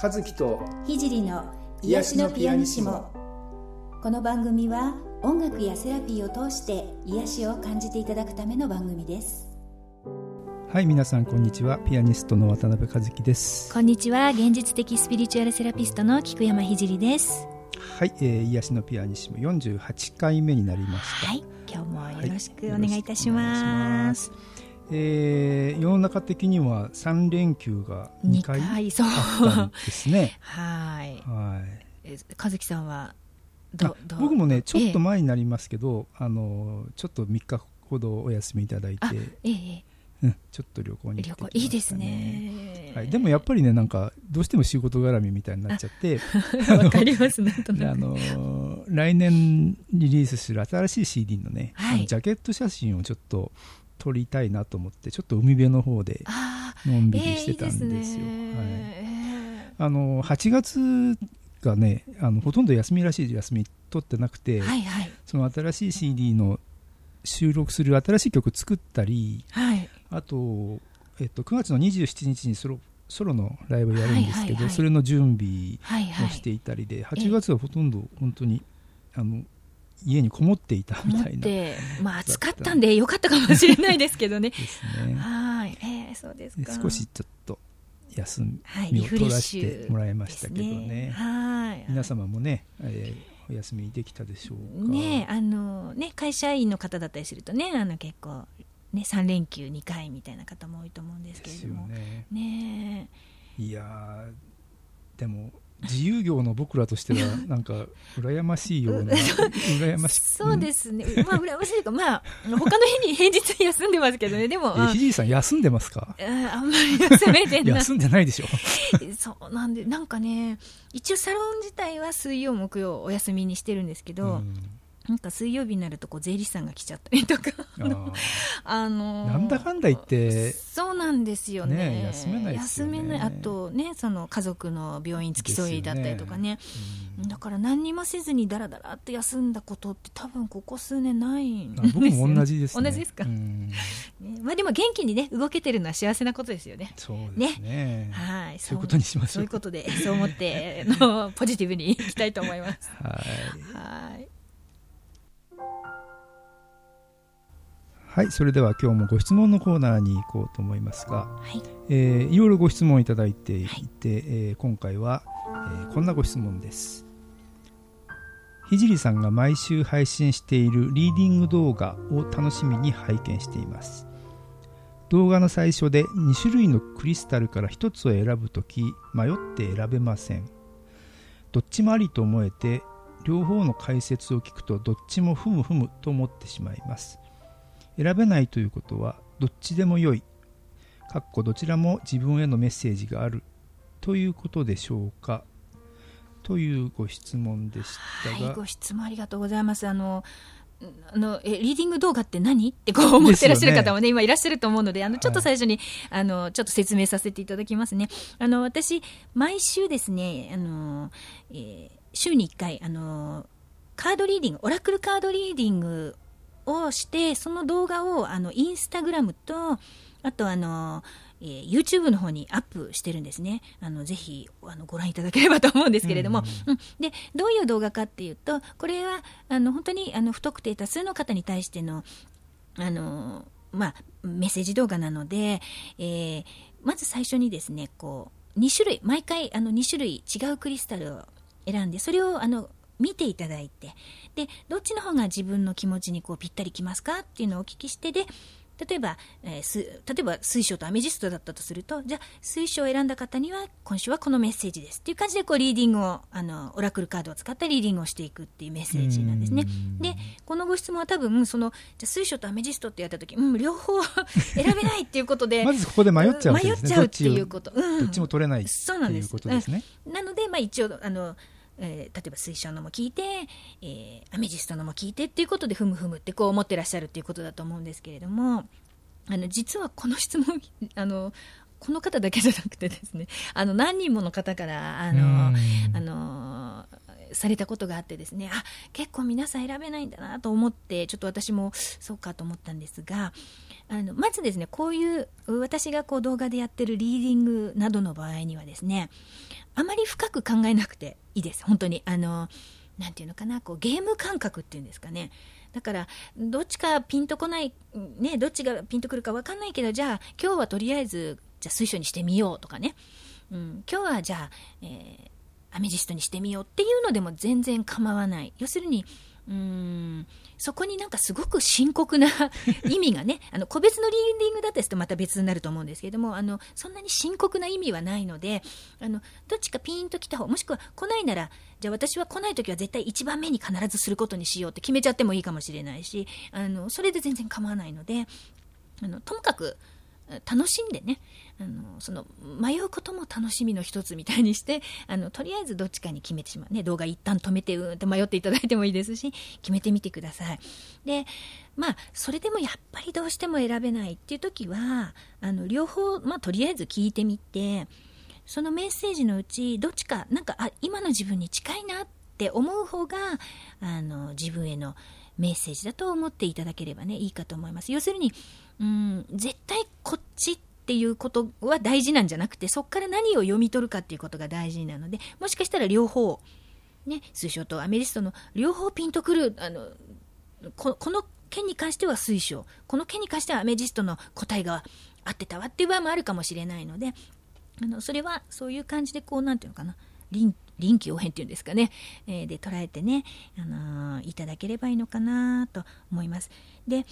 和樹と聖の癒しのピアニシモ。この番組は音楽やセラピーを通して癒しを感じていただくための番組です。はい皆さんこんにちは。ピアニストの渡辺和樹です。こんにちは。現実的スピリチュアルセラピストの菊山聖です。はい、えー、癒しのピアニシモ。48回目になりました。はい今日もよろしくお願いいたします、はいえー、世の中的には3連休が2回あったんですね。はい。はい。和樹さんはど僕もねちょっと前になりますけど、ええ、あのちょっと3日ほどお休みいただいて、ええうん、ちょっと旅行に行ってきました、ね、いいですね、はい、でもやっぱりねなんかどうしても仕事絡みみたいになっちゃって。わかりますなんとなく。あの来年リリースする新しい CD のね、はい、ジャケット写真をちょっと撮りたいなと思ってちょっと海辺の方でのんびりしてたんですよ。あの8月がねあのほとんど休みらしい休み取ってなくて、はいはい、その新しい CD の収録する新しい曲作ったり、はい、あと、えっと、9月の27日にソロソロのライブやるんですけど、はいはいはい、それの準備をしていたりで、はいはい、8月はほとんど本当にあの家にこもっていたみたいな。まあ暑かったんでよかったかもしれないですけどね。ですね。はい。えー、そうですか。少しちょっと休みを取らせてもらいましたけどね。ねはい。皆様もね、えー、お休みできたでしょうか。ね、あのね会社員の方だったりするとね、あの結構ね三連休2回みたいな方も多いと思うんですけれども。ね。ねいやでも自由業の僕らとしては なんか羨ましいような羨ましそうですね、まあ羨ましいかまあ他の日に平日休んでますけどね。でもえひじいさん休んでますか？あんまり休めてない。休んでないでしょ。そうなんでなんかね一応サロン自体は水曜木曜お休みにしてるんですけど、うんなんか水曜日になるとこう税理士さんが来ちゃったりとかあのー、なんだかんだ言ってそうなんですよね、ね、休めない、ね、休めない。あとねその家族の病院付き添いだったりとかね、ね、だから何にもせずにだらだらって休んだことって多分ここ数年ないんです僕も同じです、ね、同じですか、ね、まあでも元気にね動けてるのは幸せなことですよね。そうですね。はい。そういうことにしましょう。そういうことでそう思ってのポジティブにいきたいと思います。はい。はいはい、それでは今日もご質問のコーナーに行こうと思いますが、はいえー、いろいろご質問いただいていて、はい、えー、今回は、えー、こんなご質問です。ひじりさんが毎週配信しているリーディング動画を楽しみに拝見しています。動画の最初で2種類のクリスタルから1つを選ぶとき迷って選べません。どっちもありと思えて両方の解説を聞くとどっちもふむふむと思ってしまいます。選べないということはどっちでも良い。かっこどちらも自分へのメッセージがある。ということでしょうか。というご質問でしたが、はい、ご質問ありがとうございます。あのあのえリーディング動画って何ってこう思ってらっしゃる方もね、ね。今いらっしゃると思うので、あのちょっと最初に、はい、あのちょっと説明させていただきますね。あの私毎週ですね、あの、えー、週に1回あのカードリーディング、オラクルカードリーディングをして、その動画をあのインスタグラムと、あとあの、えー、YouTube の方にアップしてるんですね。あのぜひあのご覧いただければと思うんですけれども、うん、うん、でどういう動画かっていうと、これはあの本当にあの不特定多数の方に対してのあの、まあ、メッセージ動画なので、えー、まず最初にですね、こう2種類毎回あの2種類違うクリスタルを選んで、それをあの見ていただいて、で、どっちの方が自分の気持ちにこうぴったりきますかっていうのをお聞きして、で、例えば、えー、す例えば水晶とアメジストだったとすると、じゃあ水晶を選んだ方には今週はこのメッセージですっていう感じでこうリーディングをあのオラクルカードを使ったリーディングをしていくっていうメッセージなんですね。でこのご質問は多分そのじゃ水晶とアメジストってやった時、うん、両方選べないっていうことで まずここで迷っちゃう、ね、迷っちゃうっていうこと、うん、どっちも取れないそうなんです、ね、なので、まあ、一応あのえー、例えば水晶のも聞いて、えー、アメジストのも聞いてっていうことでふむふむってこう思ってらっしゃるっていうことだと思うんですけれどもあの実はこの質問 あのこの方だけじゃなくてですね あの何人もの方からあのあのされたことがあってですねあ結構皆さん選べないんだなと思ってちょっと私もそうかと思ったんですがあのまずですねこういう私がこう動画でやってるリーディングなどの場合にはですねあまり深く考えなくていいです。本当に。あのなんていうのかな。こうゲーム感覚っていうんですかね。だからどっちかピンとこないねどっちがピンとくるか分かんないけどじゃあ今日はとりあえずじゃあ水晶にしてみようとかね、うん、今日はじゃあ、えーアメジストにしてみようっていうのでも全然構わない。要するに、うん。そこになんかすごく深刻な 意味がね、あの個別のリーディングだったりするとまた別になると思うんですけども、あのそんなに深刻な意味はないので、あのどっちかピーンと来た方、もしくは来ないなら、じゃあ私は来ないときは絶対1番目に必ずすることにしようって決めちゃってもいいかもしれないし、あのそれで全然構わないので、あのともかく楽しんでねあのその迷うことも楽しみの一つみたいにしてあのとりあえずどっちかに決めてしまう。ね動画一旦止めてうんって迷っていただいてもいいですし決めてみてください。でまあそれでもやっぱりどうしても選べないっていう時はあの両方、まあ、とりあえず聞いてみてそのメッセージのうちどっちかなんかあ今の自分に近いなって思う方があの自分へのメッセージだと思っていただければねいいかと思います。要するにうん絶対こっちっていうことは大事なんじゃなくてそこから何を読み取るかっていうことが大事なのでもしかしたら両方、ね、水晶とアメリストの両方ピンとくるあのこの件に関しては水晶この件に関してはアメジストの答えが合ってたわっていう場合もあるかもしれないのであのそれはそういう感じでこうなんていうのかな臨臨機応変っていうんですかね、えー、で捉えてね、あのー、いただければいいのかなと思います。で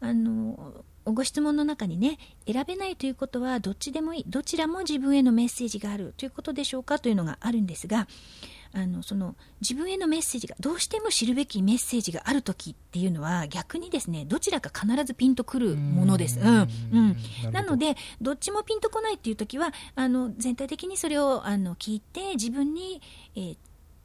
あのご質問の中にね選べないということはどっちでもいいどちらも自分へのメッセージがあるということでしょうかというのがあるんですがあのその自分へのメッセージがどうしても知るべきメッセージがある時っていうのは逆にですねどちらか必ずピンとくるものです。うんうんなのでどっちもピンとこないっていう時はあの全体的にそれをあの聞いて自分に、えー、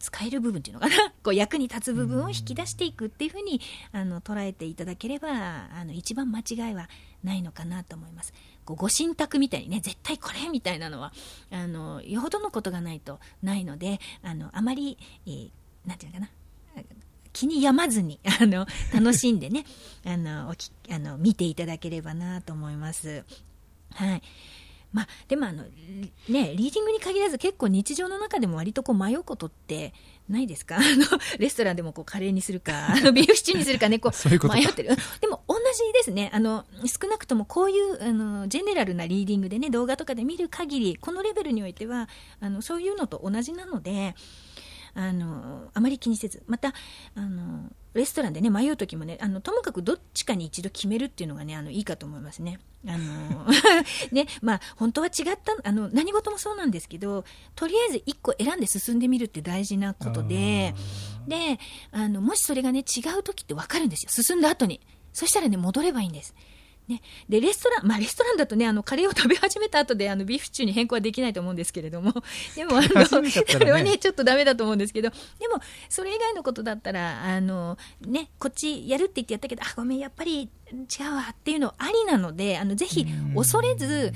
使える部分っていうのかな？こう役に立つ部分を引き出していくっていうふうにあの捉えていただければあの一番間違いはないのかなと思います。こうご神託みたいにね絶対これみたいなのはあのよほどのことがないとないのであのあまり、えー、なんていうかな？気に病まずに あの楽しんでねあのおきあの見ていただければなと思います。はいまあ、でもあの、ね、リーディングに限らず結構日常の中でも割とこう迷うことってないですか？あのレストランでもこうカレーにするかあの ビーフシチューにするかねこう迷ってる。でも同じですね。あの少なくともこういうあのジェネラルなリーディングでね動画とかで見る限りこのレベルにおいてはあのそういうのと同じなのであのあまり気にせずまたあのレストランでね迷う時もねあのともかくどっちかに一度決めるっていうのがねあのいいかと思いますね。あの ねまあ、本当は違ったあの何事もそうなんですけどとりあえず1個選んで進んでみるって大事なことでであのもしそれがね違う時って分かるんですよ進んだ後にそしたらね戻ればいいんです。ね、でレストラン、まあ、レストランだとねあのカレーを食べ始めた後であのビーフシチューに変更はできないと思うんですけれどもでもあの、それはねちょっとだめだと思うんですけど。でもそれ以外のことだったらあの、ね、こっちやるって言ってやったけどあごめんやっぱり違うわっていうのありなのであのぜひ恐れず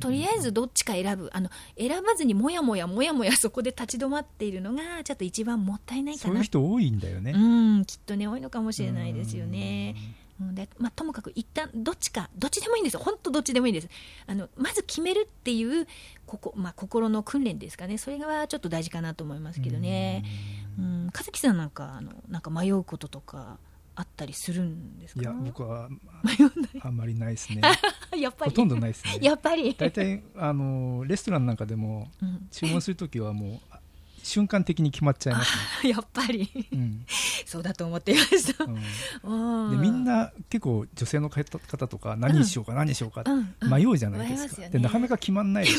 とりあえずどっちか選ぶ。あの選ばずにもやもやもやもやそこで立ち止まっているのがちょっと一番もったいないかな。そういう人多いんだよね。うんきっとね多いのかもしれないですよね。でまあ、ともかく一旦どっちかどっちでもいいんですよ。本当どっちでもいいんです。あのまず決めるっていうここ、まあ、心の訓練ですかね。それがちょっと大事かなと思いますけどね。うん。和樹さんなんかあのなんか迷うこととかあったりするんですか？いや僕はあんまりないですね。やっぱり。ほとんどないですね。やっぱり。大体あのレストランなんかでも、注文するときはもう瞬間的に決まっちゃいますね。やっぱり、うん、そうだと思っていました、うん、でみんな結構女性の方とか何にしようか何にしようか迷うじゃないですか、でなかなか決まんないでし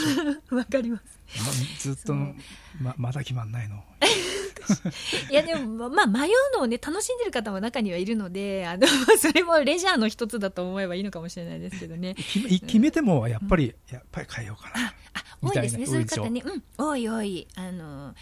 ょ。わかります、ま、ずっとままだ決まんないのいやでもまあ迷うのをね楽しんでる方も中にはいるのであのそれもレジャーの一つだと思えばいいのかもしれないですけどね。決めてもやっぱり、やっぱり変えようかな。多いですね、そういう方ね、うん、多い多い、あの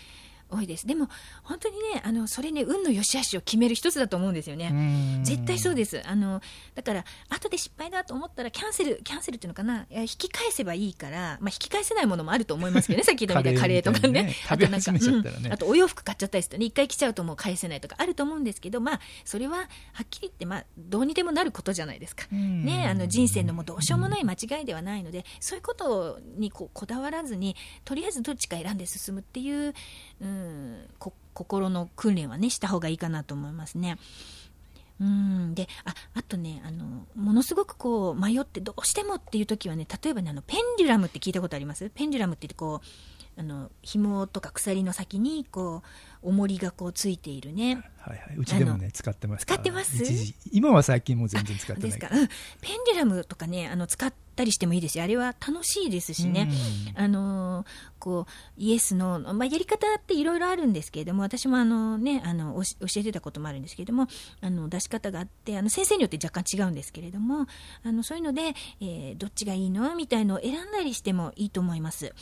多いです。でも、本当にね、あの、それね、運の良し悪しを決める一つだと思うんですよね。絶対そうです。あの、だから、後で失敗だと思ったら、キャンセル、キャンセルっていうのかな、引き返せばいいから、まあ、引き返せないものもあると思いますけどね、さっき言ったみたいなカレーとかね。あとなんか、うん、あとお洋服買っちゃったりするとね、一回着ちゃうともう返せないとかあると思うんですけど、まあ、それは、はっきり言って、まあ、どうにでもなることじゃないですか。ね、あの、人生のもうどうしようもない間違いではないので、そういうことにこうこだわらずに、とりあえずどっちか選んで進むっていう、うん、こ心の訓練はね、した方がいいかなと思いますね。うんでああとねあの、ものすごくこう迷ってどうしてもっていう時はね、例えばね、あのペンデュラムって聞いたことあります？ペンデュラムって言ってこう、あの紐とか鎖の先にこう重りがこうついているね、はいはい、うちでもね使ってます使ってます？今は最近も全然使ってない。ですか、うん、ペンデュラムとかねあの使ったりしてもいいですよ。あれは楽しいですしね、あのこうイエスの、まあ、やり方っていろいろあるんですけれども私もあの、ね、あの教えてたこともあるんですけれどもあの出し方があってあの先生によって若干違うんですけれどもあのそういうので、えー、どっちがいいの？みたいのを選んだりしてもいいと思います。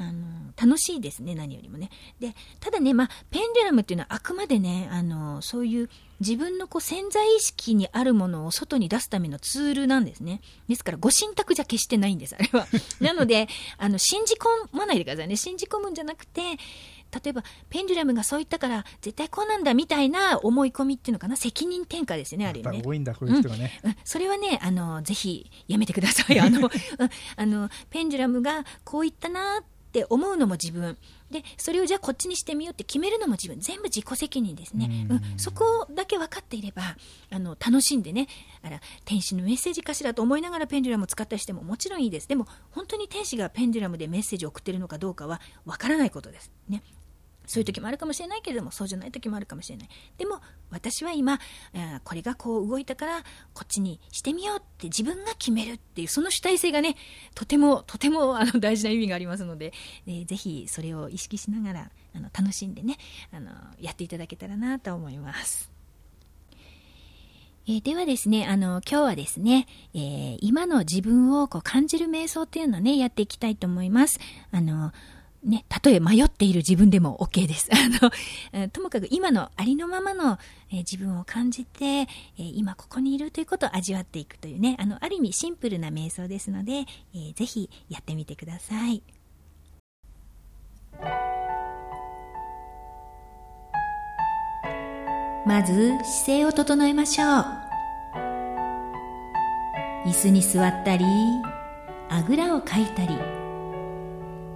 あの楽しいですね、何よりもね。でただね、まあ、ペンデュラムっていうのはあくまでね、あのそういう自分のこう潜在意識にあるものを外に出すためのツールなんですね。ですから、ご神託じゃ決してないんです、あれは。なので、あの信じ込まないでくださいね。信じ込むんじゃなくて、例えば、ペンデュラムがそう言ったから、絶対こうなんだみたいな思い込みっていうのかな、責任転嫁ですよね、あれね。多いんだ、こういう人がね。うん、それはね、あの、ぜひ、やめてください。あの、あの、ペンデュラムがこう言ったなって、って思うのも自分。でそれをじゃあこっちにしてみようって決めるのも自分。全部自己責任ですね、うん、そこだけ分かっていればあの楽しんでね。あら天使のメッセージかしらと思いながらペンデュラムを使ったりしてももちろんいいです。でも本当に天使がペンデュラムでメッセージを送ってるのかどうかは分からないことです。ねそういう時もあるかもしれないけれどもそうじゃない時もあるかもしれないでも私は今これがこう動いたからこっちにしてみようって自分が決めるっていうその主体性がねとてもとてもあの大事な意味がありますので、えー、ぜひそれを意識しながらあの楽しんでねあのやっていただけたらなと思います。えー、ではですね、あの、今日はですね、えー、今の自分をこう感じる瞑想っていうのをね、やっていきたいと思います。あの、ね、たとえ迷っている自分でも OK です。あの、ともかく今のありのままの、え、自分を感じて、え、今ここにいるということを味わっていくというね、あの、ある意味シンプルな瞑想ですので、えー、ぜひやってみてください。まず姿勢を整えましょう。椅子に座ったり、あぐらをかいたり、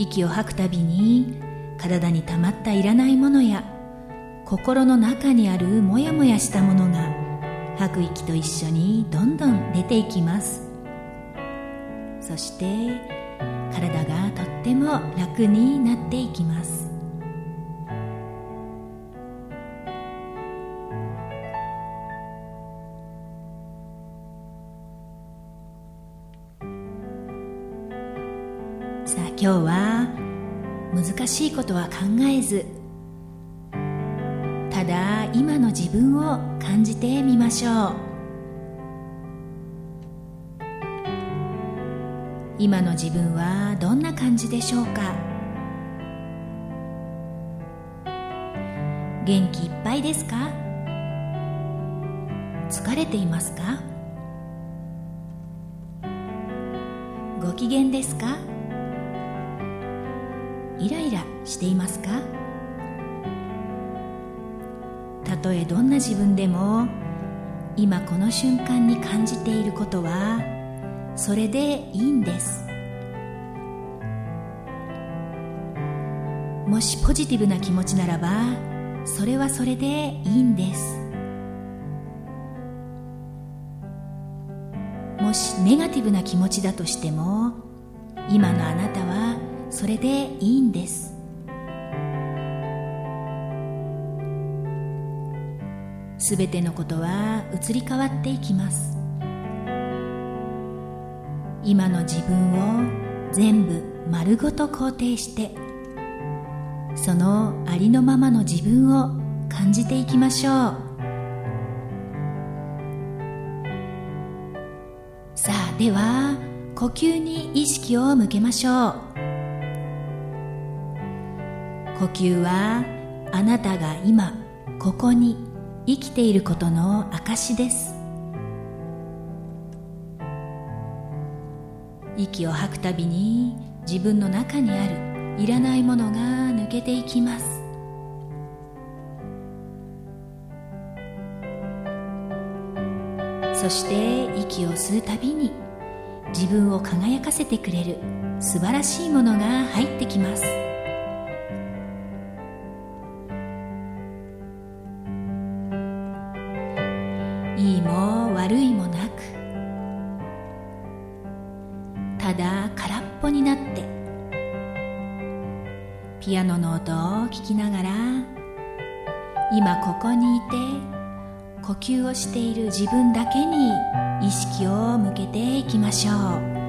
息を吐くたびに体にたまったいらないものや心の中にあるモヤモヤしたものが吐く息と一緒にどんどん出ていきます。そして体がとっても楽になっていきます。今日は難しいことは考えずただ今の自分を感じてみましょう。今の自分はどんな感じでしょうか？元気いっぱいですか？疲れていますか？ご機嫌ですか？イライラしていますか？たとえどんな自分でも今この瞬間に感じていることはそれでいいんです。もしポジティブな気持ちならばそれはそれでいいんです。もしネガティブな気持ちだとしても今のあなたはそれでいいんです。すべてのことは移り変わっていきます。今の自分を全部丸ごと肯定してそのありのままの自分を感じていきましょう。さあでは呼吸に意識を向けましょう。呼吸はあなたが今ここに生きていることの証です。息を吐くたびに自分の中にあるいらないものが抜けていきます。そして息を吸うたびに自分を輝かせてくれる素晴らしいものが入ってきます。ピアノの音を聞きながら今ここにいて呼吸をしている自分だけに意識を向けていきましょう。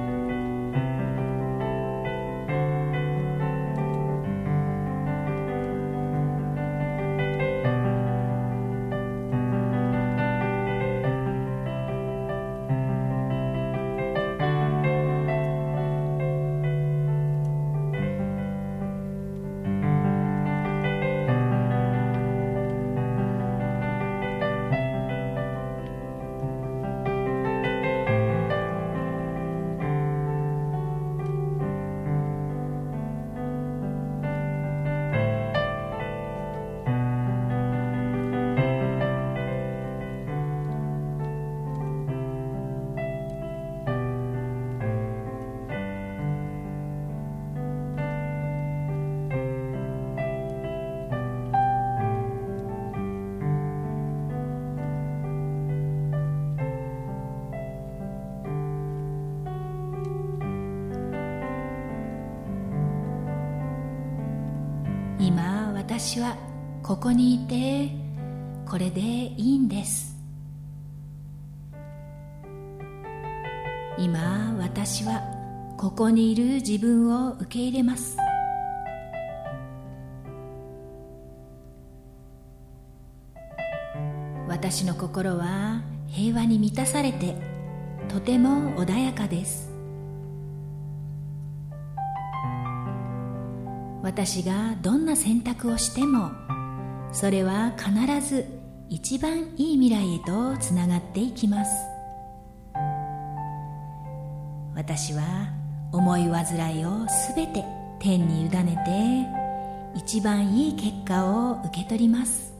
私はここにいてこれでいいんです。今私はここにいる自分を受け入れます。私の心は平和に満たされてとても穏やかです。私がどんな選択をしてもそれは必ず一番いい未来へとつながっていきます。私は思い煩いをすべて天に委ねて一番いい結果を受け取ります。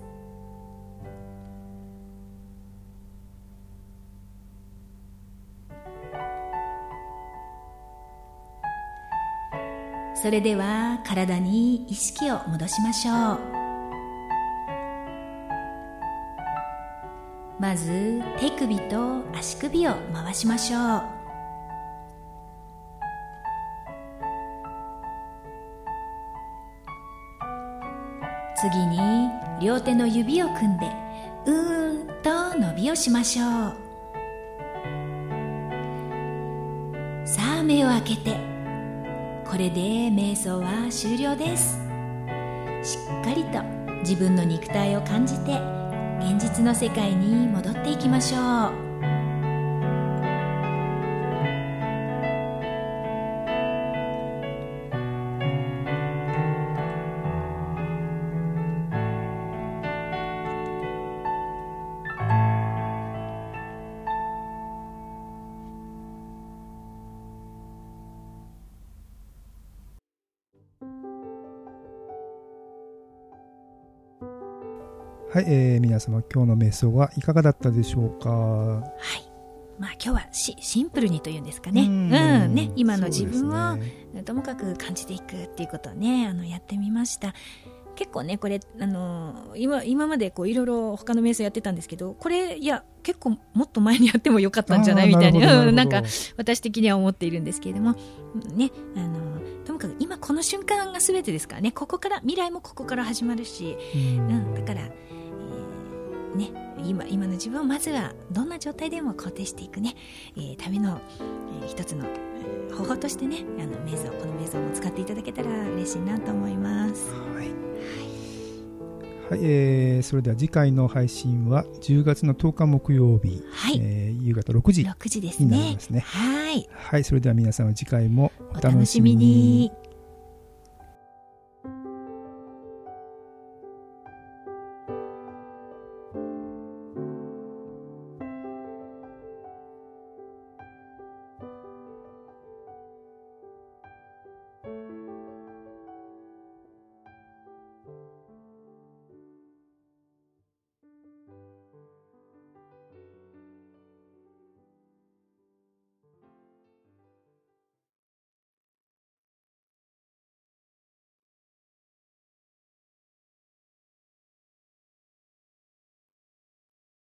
それでは体に意識を戻しましょう。まず手首と足首を回しましょう。次に両手の指を組んでうーんと伸びをしましょう。さあ目を開けて。これで瞑想は終了です。しっかりと自分の肉体を感じて現実の世界に戻っていきましょう。はい、えー、皆様今日の瞑想はいかがだったでしょうか？はい。まあ今日はシシンプルにというんですかね。うん、ね、今の自分を、ね、ともかく感じていくっていうことをね、あのやってみました。結構ねこれあの今今までこういろいろ他の瞑想やってたんですけどこれいや結構もっと前にやってもよかったんじゃない？みたいな。なんか私的には思っているんですけれども。ねあのともかく今この瞬間が全てですからね。ここから未来もここから始まるし、うん、うん、だから、えー、ね今今の自分をまずはどんな状態でも肯定していくね、えー、ための、えー、一つの方法としてねあの瞑想この瞑想も使っていただけたら嬉しいなと思います。はい。はい、えー、それでは次回の配信は10月の10日木曜日、はい。えー、夕方6時になりますね。すねはい、はい、それでは皆様次回もお楽しみに。